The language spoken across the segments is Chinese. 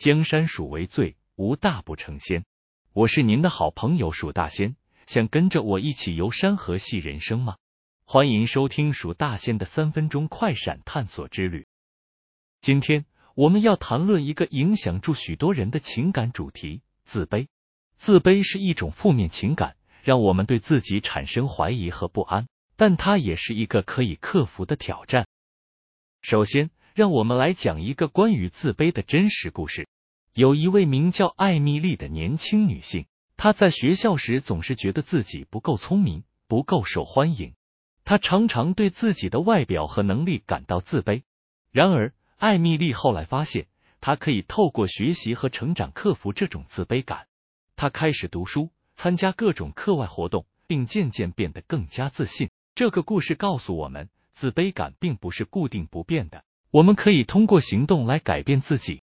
江山属为最，无大不成仙。我是您的好朋友鼠大仙，想跟着我一起游山河戏人生吗？欢迎收听鼠大仙的三分钟快闪探索之旅。今天我们要谈论一个影响住许多人的情感主题——自卑。自卑是一种负面情感，让我们对自己产生怀疑和不安，但它也是一个可以克服的挑战。首先，让我们来讲一个关于自卑的真实故事。有一位名叫艾米丽的年轻女性，她在学校时总是觉得自己不够聪明，不够受欢迎。她常常对自己的外表和能力感到自卑。然而，艾米丽后来发现，她可以透过学习和成长克服这种自卑感。她开始读书，参加各种课外活动，并渐渐变得更加自信。这个故事告诉我们，自卑感并不是固定不变的。我们可以通过行动来改变自己。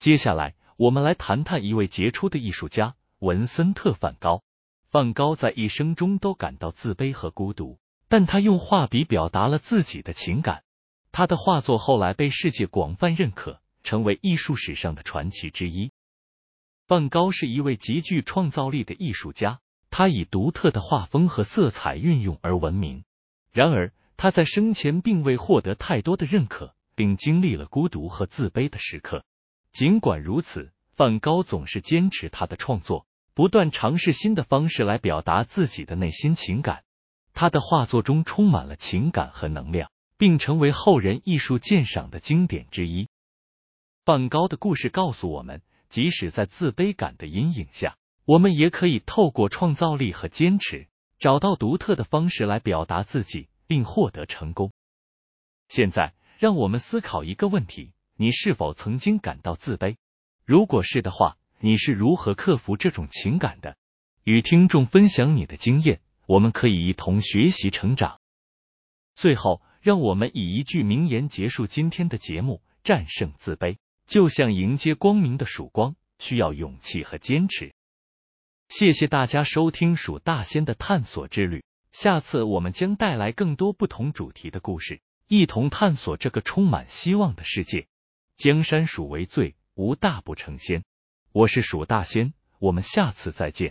接下来，我们来谈谈一位杰出的艺术家文森特·梵高。梵高在一生中都感到自卑和孤独，但他用画笔表达了自己的情感。他的画作后来被世界广泛认可，成为艺术史上的传奇之一。梵高是一位极具创造力的艺术家，他以独特的画风和色彩运用而闻名。然而，他在生前并未获得太多的认可，并经历了孤独和自卑的时刻。尽管如此，梵高总是坚持他的创作，不断尝试新的方式来表达自己的内心情感。他的画作中充满了情感和能量，并成为后人艺术鉴赏的经典之一。梵高的故事告诉我们，即使在自卑感的阴影下，我们也可以透过创造力和坚持，找到独特的方式来表达自己。并获得成功。现在，让我们思考一个问题：你是否曾经感到自卑？如果是的话，你是如何克服这种情感的？与听众分享你的经验，我们可以一同学习成长。最后，让我们以一句名言结束今天的节目：战胜自卑，就像迎接光明的曙光，需要勇气和坚持。谢谢大家收听鼠大仙的探索之旅。下次我们将带来更多不同主题的故事，一同探索这个充满希望的世界。江山属为最，无大不成仙。我是蜀大仙，我们下次再见。